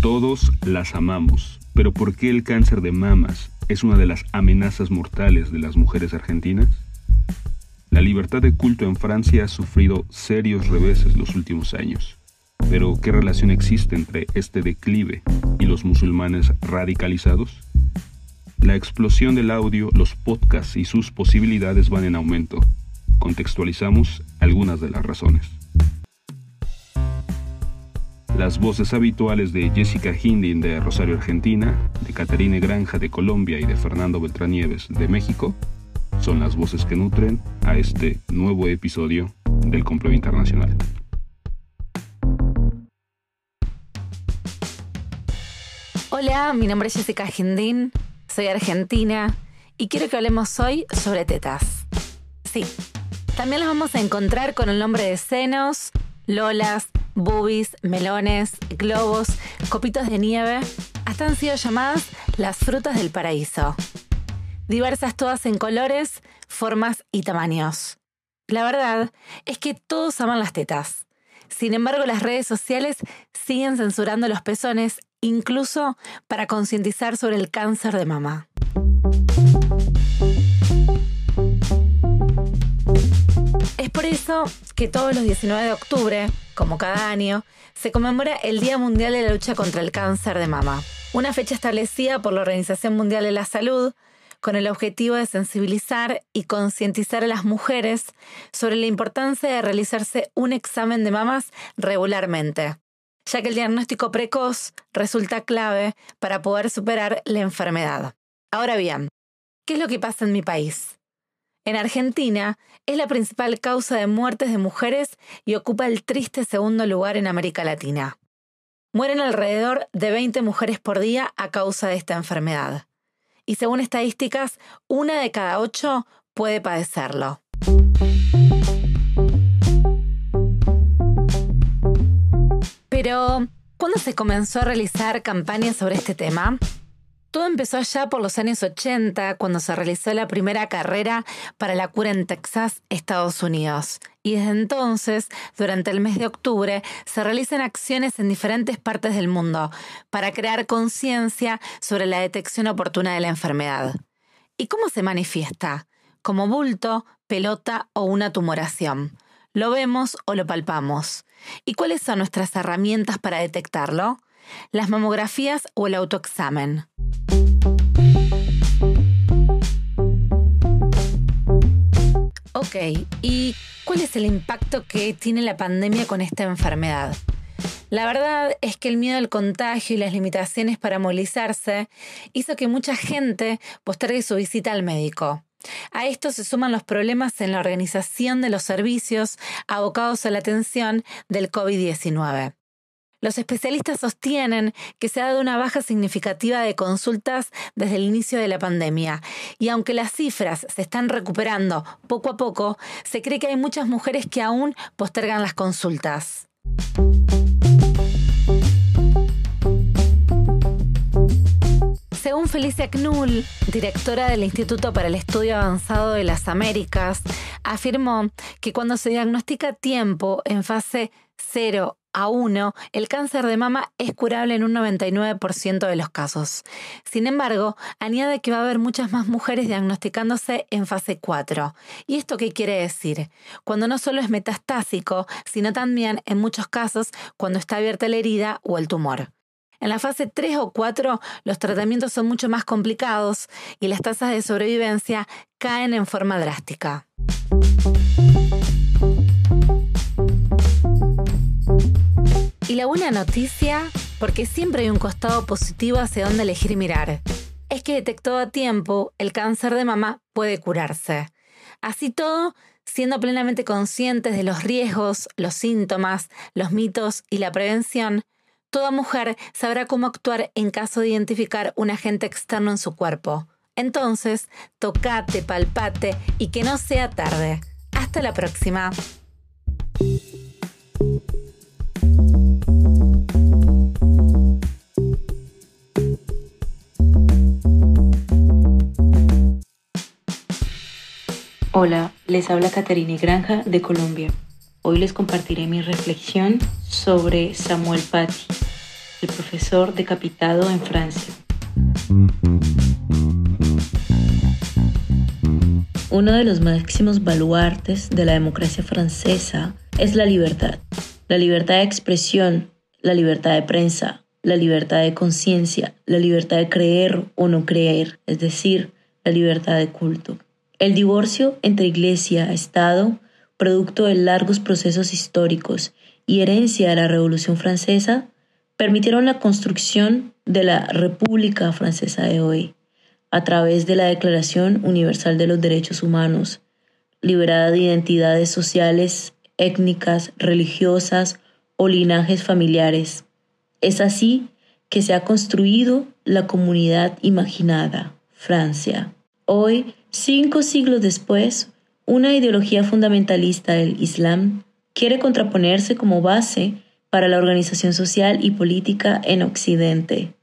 Todos las amamos, pero ¿por qué el cáncer de mamas es una de las amenazas mortales de las mujeres argentinas? La libertad de culto en Francia ha sufrido serios reveses los últimos años. Pero, ¿qué relación existe entre este declive y los musulmanes radicalizados? La explosión del audio, los podcasts y sus posibilidades van en aumento. Contextualizamos algunas de las razones. Las voces habituales de Jessica Hindin de Rosario, Argentina, de Caterine Granja de Colombia y de Fernando Beltranieves de México son las voces que nutren a este nuevo episodio del Complot Internacional. Hola, mi nombre es Jessica Hindin, soy argentina y quiero que hablemos hoy sobre tetas. Sí, también las vamos a encontrar con el nombre de senos, lolas, boobies, melones, globos, copitos de nieve, hasta han sido llamadas las frutas del paraíso. Diversas todas en colores, formas y tamaños. La verdad es que todos aman las tetas. Sin embargo, las redes sociales siguen censurando los pezones, incluso para concientizar sobre el cáncer de mama. Es por eso que todos los 19 de octubre, como cada año, se conmemora el Día Mundial de la Lucha contra el Cáncer de Mama, una fecha establecida por la Organización Mundial de la Salud con el objetivo de sensibilizar y concientizar a las mujeres sobre la importancia de realizarse un examen de mamas regularmente, ya que el diagnóstico precoz resulta clave para poder superar la enfermedad. Ahora bien, ¿qué es lo que pasa en mi país? En Argentina es la principal causa de muertes de mujeres y ocupa el triste segundo lugar en América Latina. Mueren alrededor de 20 mujeres por día a causa de esta enfermedad. Y según estadísticas, una de cada ocho puede padecerlo. Pero, ¿cuándo se comenzó a realizar campañas sobre este tema? Todo empezó allá por los años 80, cuando se realizó la primera carrera para la cura en Texas, Estados Unidos. Y desde entonces, durante el mes de octubre, se realizan acciones en diferentes partes del mundo para crear conciencia sobre la detección oportuna de la enfermedad. ¿Y cómo se manifiesta? Como bulto, pelota o una tumoración. ¿Lo vemos o lo palpamos? ¿Y cuáles son nuestras herramientas para detectarlo? Las mamografías o el autoexamen. Ok, ¿y cuál es el impacto que tiene la pandemia con esta enfermedad? La verdad es que el miedo al contagio y las limitaciones para movilizarse hizo que mucha gente postergue su visita al médico. A esto se suman los problemas en la organización de los servicios abocados a la atención del COVID-19. Los especialistas sostienen que se ha dado una baja significativa de consultas desde el inicio de la pandemia y aunque las cifras se están recuperando poco a poco, se cree que hay muchas mujeres que aún postergan las consultas. Según Felicia Knull, directora del Instituto para el Estudio Avanzado de las Américas, afirmó que cuando se diagnostica tiempo en fase 0 a 1, el cáncer de mama es curable en un 99% de los casos. Sin embargo, añade que va a haber muchas más mujeres diagnosticándose en fase 4. ¿Y esto qué quiere decir? Cuando no solo es metastásico, sino también, en muchos casos, cuando está abierta la herida o el tumor. En la fase 3 o 4 los tratamientos son mucho más complicados y las tasas de sobrevivencia caen en forma drástica. Y la buena noticia, porque siempre hay un costado positivo hacia dónde elegir mirar, es que detectado a tiempo, el cáncer de mama puede curarse. Así todo, siendo plenamente conscientes de los riesgos, los síntomas, los mitos y la prevención, toda mujer sabrá cómo actuar en caso de identificar un agente externo en su cuerpo. Entonces, tocate, palpate y que no sea tarde. Hasta la próxima. Hola, les habla Caterine Granja de Colombia. Hoy les compartiré mi reflexión sobre Samuel Paty, el profesor decapitado en Francia. Uno de los máximos baluartes de la democracia francesa es la libertad. La libertad de expresión, la libertad de prensa, la libertad de conciencia, la libertad de creer o no creer, es decir, la libertad de culto. El divorcio entre iglesia, Estado, producto de largos procesos históricos y herencia de la Revolución Francesa, permitieron la construcción de la República Francesa de hoy, a través de la Declaración Universal de los Derechos Humanos, liberada de identidades sociales, étnicas, religiosas o linajes familiares. Es así que se ha construido la comunidad imaginada, Francia. Hoy, cinco siglos después, una ideología fundamentalista del Islam quiere contraponerse como base para la organización social y política en Occidente.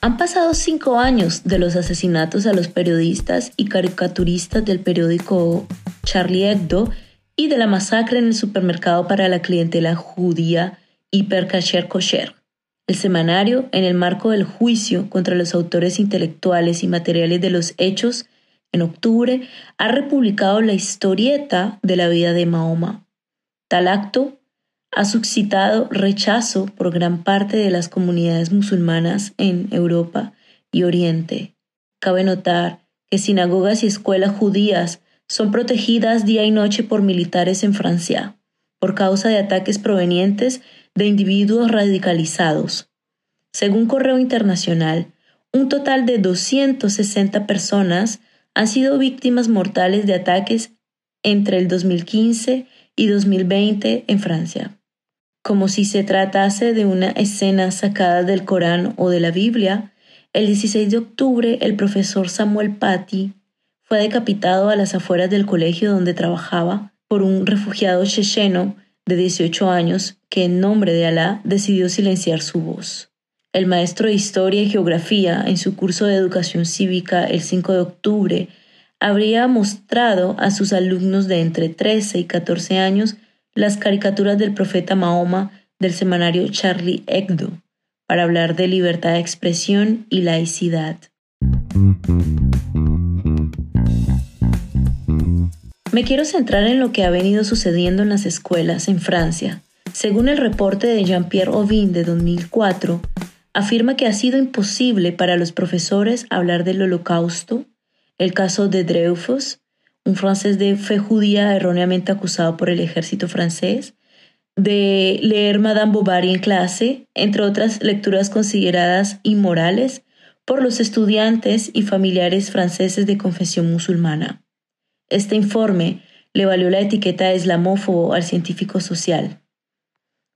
Han pasado cinco años de los asesinatos a los periodistas y caricaturistas del periódico Charlie Hebdo y de la masacre en el supermercado para la clientela judía Hipercacher Kosher. El semanario, en el marco del juicio contra los autores intelectuales y materiales de los hechos, en octubre, ha republicado la historieta de la vida de Mahoma. Tal acto ha suscitado rechazo por gran parte de las comunidades musulmanas en Europa y Oriente. Cabe notar que sinagogas y escuelas judías son protegidas día y noche por militares en Francia, por causa de ataques provenientes de individuos radicalizados. Según Correo Internacional, un total de 260 personas han sido víctimas mortales de ataques entre el 2015 y 2020 en Francia. Como si se tratase de una escena sacada del Corán o de la Biblia, el 16 de octubre el profesor Samuel Paty fue decapitado a las afueras del colegio donde trabajaba por un refugiado checheno de 18 años que en nombre de Alá decidió silenciar su voz. El maestro de Historia y Geografía en su curso de Educación Cívica el 5 de octubre habría mostrado a sus alumnos de entre 13 y 14 años las caricaturas del profeta Mahoma del semanario Charlie Hebdo para hablar de libertad de expresión y laicidad. Me quiero centrar en lo que ha venido sucediendo en las escuelas en Francia. Según el reporte de Jean-Pierre Ovin de 2004, afirma que ha sido imposible para los profesores hablar del holocausto, el caso de Dreyfus, un francés de fe judía erróneamente acusado por el ejército francés, de leer Madame Bovary en clase, entre otras lecturas consideradas inmorales por los estudiantes y familiares franceses de confesión musulmana. Este informe le valió la etiqueta islamófobo al científico social.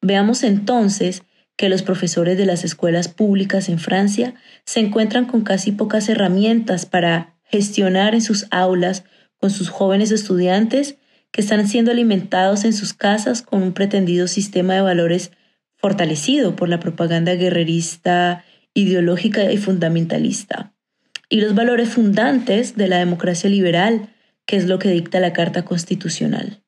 Veamos entonces que los profesores de las escuelas públicas en Francia se encuentran con casi pocas herramientas para gestionar en sus aulas con sus jóvenes estudiantes que están siendo alimentados en sus casas con un pretendido sistema de valores fortalecido por la propaganda guerrerista, ideológica y fundamentalista, y los valores fundantes de la democracia liberal, que es lo que dicta la Carta Constitucional.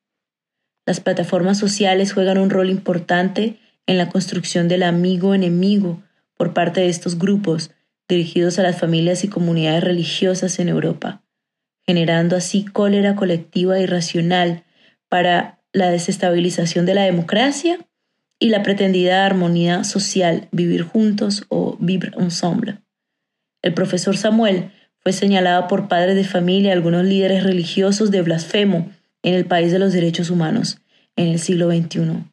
Las plataformas sociales juegan un rol importante en la construcción del amigo-enemigo por parte de estos grupos dirigidos a las familias y comunidades religiosas en Europa, generando así cólera colectiva irracional para la desestabilización de la democracia y la pretendida armonía social, vivir juntos o vivre ensemble. El profesor Samuel fue señalado por padres de familia algunos líderes religiosos de blasfemo en el país de los derechos humanos en el siglo XXI.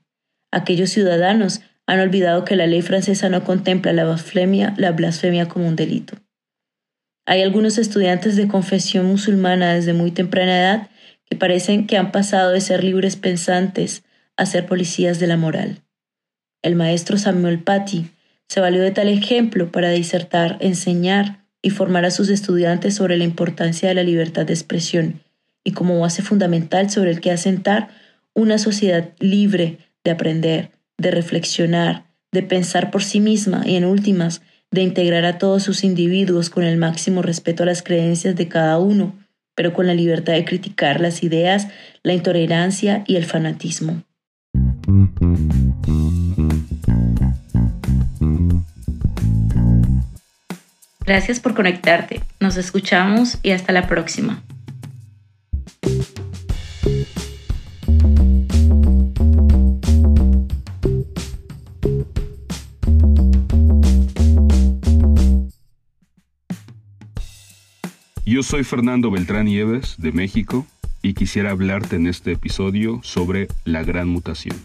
Aquellos ciudadanos han olvidado que la ley francesa no contempla la blasfemia, la blasfemia como un delito. Hay algunos estudiantes de confesión musulmana desde muy temprana edad que parecen que han pasado de ser libres pensantes a ser policías de la moral. El maestro Samuel Paty se valió de tal ejemplo para disertar, enseñar y formar a sus estudiantes sobre la importancia de la libertad de expresión y como base fundamental sobre el que asentar una sociedad libre de aprender, de reflexionar, de pensar por sí misma y en últimas de integrar a todos sus individuos con el máximo respeto a las creencias de cada uno, pero con la libertad de criticar las ideas, la intolerancia y el fanatismo. Gracias por conectarte. Nos escuchamos y hasta la próxima. Yo soy Fernando Beltrán Nieves, de México, y quisiera hablarte en este episodio sobre la gran mutación.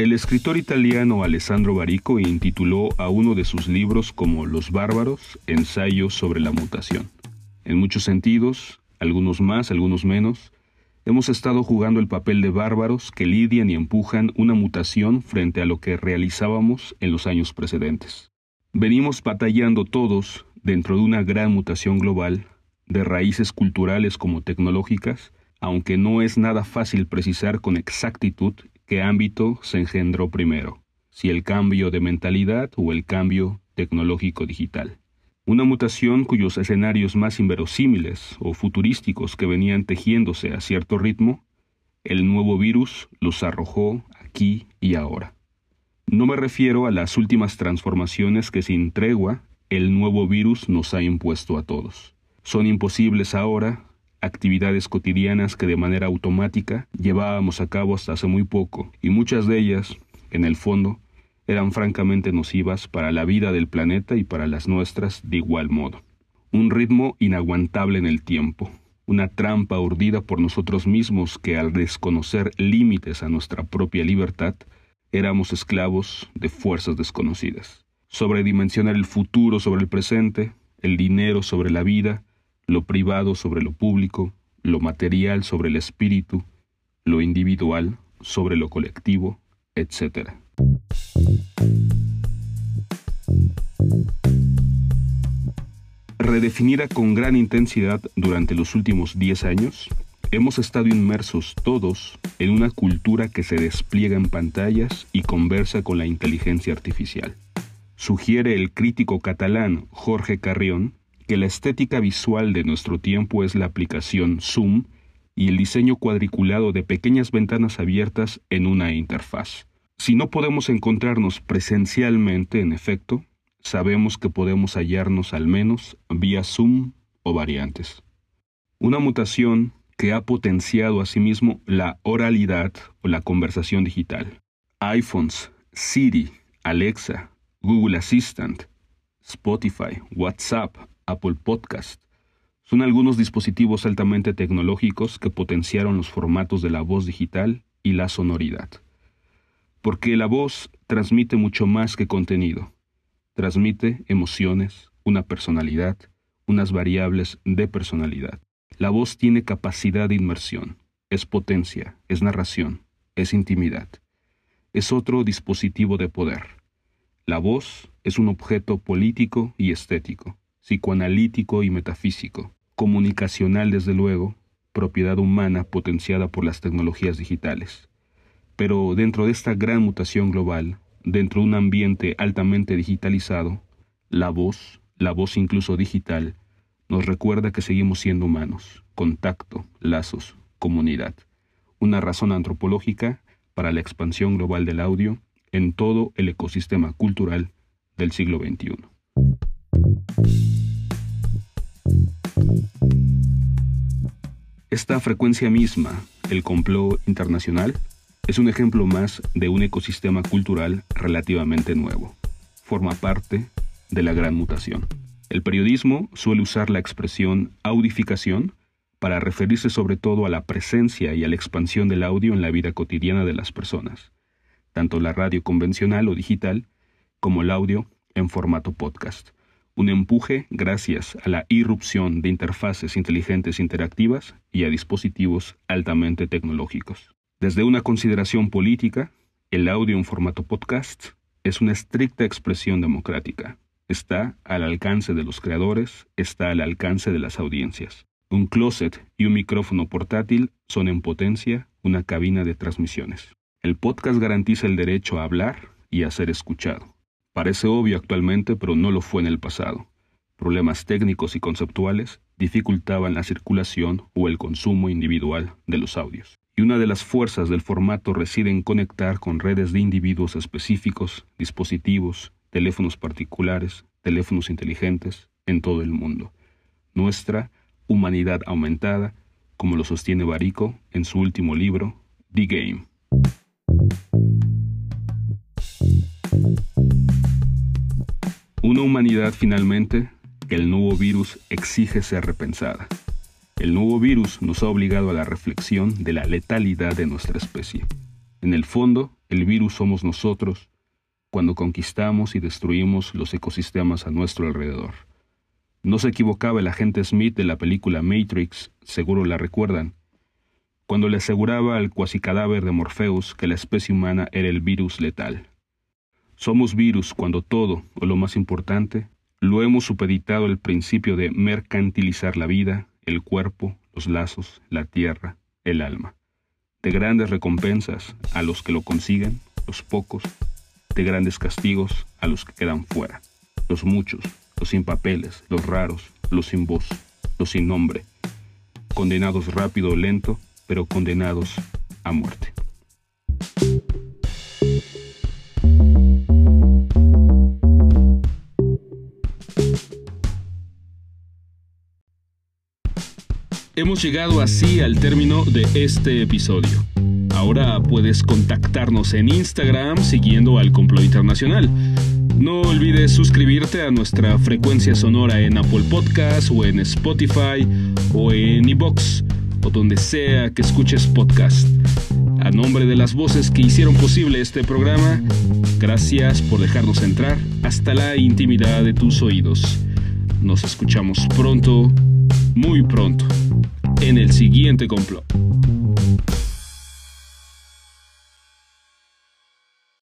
El escritor italiano Alessandro Barico intituló a uno de sus libros como Los bárbaros, ensayos sobre la mutación. En muchos sentidos, algunos más, algunos menos, hemos estado jugando el papel de bárbaros que lidian y empujan una mutación frente a lo que realizábamos en los años precedentes. Venimos batallando todos dentro de una gran mutación global, de raíces culturales como tecnológicas, aunque no es nada fácil precisar con exactitud qué ámbito se engendró primero, si el cambio de mentalidad o el cambio tecnológico digital. Una mutación cuyos escenarios más inverosímiles o futurísticos que venían tejiéndose a cierto ritmo, el nuevo virus los arrojó aquí y ahora. No me refiero a las últimas transformaciones que sin tregua el nuevo virus nos ha impuesto a todos. Son imposibles ahora actividades cotidianas que de manera automática llevábamos a cabo hasta hace muy poco, y muchas de ellas, en el fondo, eran francamente nocivas para la vida del planeta y para las nuestras de igual modo. Un ritmo inaguantable en el tiempo, una trampa urdida por nosotros mismos que al desconocer límites a nuestra propia libertad, éramos esclavos de fuerzas desconocidas. Sobredimensionar el futuro sobre el presente, el dinero sobre la vida, lo privado sobre lo público, lo material sobre el espíritu, lo individual sobre lo colectivo, etc. Redefinida con gran intensidad durante los últimos 10 años, hemos estado inmersos todos en una cultura que se despliega en pantallas y conversa con la inteligencia artificial. Sugiere el crítico catalán Jorge Carrión que la estética visual de nuestro tiempo es la aplicación Zoom y el diseño cuadriculado de pequeñas ventanas abiertas en una interfaz. Si no podemos encontrarnos presencialmente, en efecto, sabemos que podemos hallarnos al menos vía Zoom o variantes. Una mutación que ha potenciado asimismo la oralidad o la conversación digital. iPhones, Siri, Alexa, Google Assistant, Spotify, WhatsApp, Apple Podcast. Son algunos dispositivos altamente tecnológicos que potenciaron los formatos de la voz digital y la sonoridad. Porque la voz transmite mucho más que contenido. Transmite emociones, una personalidad, unas variables de personalidad. La voz tiene capacidad de inmersión, es potencia, es narración, es intimidad. Es otro dispositivo de poder. La voz es un objeto político y estético psicoanalítico y metafísico, comunicacional desde luego, propiedad humana potenciada por las tecnologías digitales. Pero dentro de esta gran mutación global, dentro de un ambiente altamente digitalizado, la voz, la voz incluso digital, nos recuerda que seguimos siendo humanos, contacto, lazos, comunidad, una razón antropológica para la expansión global del audio en todo el ecosistema cultural del siglo XXI. Esta frecuencia misma, el complot internacional, es un ejemplo más de un ecosistema cultural relativamente nuevo. Forma parte de la gran mutación. El periodismo suele usar la expresión audificación para referirse sobre todo a la presencia y a la expansión del audio en la vida cotidiana de las personas, tanto la radio convencional o digital como el audio en formato podcast un empuje gracias a la irrupción de interfaces inteligentes interactivas y a dispositivos altamente tecnológicos. Desde una consideración política, el audio en formato podcast es una estricta expresión democrática. Está al alcance de los creadores, está al alcance de las audiencias. Un closet y un micrófono portátil son en potencia una cabina de transmisiones. El podcast garantiza el derecho a hablar y a ser escuchado. Parece obvio actualmente, pero no lo fue en el pasado. Problemas técnicos y conceptuales dificultaban la circulación o el consumo individual de los audios. Y una de las fuerzas del formato reside en conectar con redes de individuos específicos, dispositivos, teléfonos particulares, teléfonos inteligentes en todo el mundo. Nuestra humanidad aumentada, como lo sostiene Barico en su último libro, The Game. Una humanidad finalmente que el nuevo virus exige ser repensada. El nuevo virus nos ha obligado a la reflexión de la letalidad de nuestra especie. En el fondo, el virus somos nosotros cuando conquistamos y destruimos los ecosistemas a nuestro alrededor. No se equivocaba el agente Smith de la película Matrix, seguro la recuerdan, cuando le aseguraba al cuasicadáver de Morpheus que la especie humana era el virus letal. Somos virus cuando todo, o lo más importante, lo hemos supeditado el principio de mercantilizar la vida, el cuerpo, los lazos, la tierra, el alma. De grandes recompensas a los que lo consiguen, los pocos, de grandes castigos a los que quedan fuera, los muchos, los sin papeles, los raros, los sin voz, los sin nombre, condenados rápido o lento, pero condenados a muerte. Hemos llegado así al término de este episodio. Ahora puedes contactarnos en Instagram siguiendo al Complot Internacional. No olvides suscribirte a nuestra frecuencia sonora en Apple Podcasts o en Spotify o en iBox o donde sea que escuches podcast. A nombre de las voces que hicieron posible este programa, gracias por dejarnos entrar hasta la intimidad de tus oídos. Nos escuchamos pronto, muy pronto, en el siguiente complot.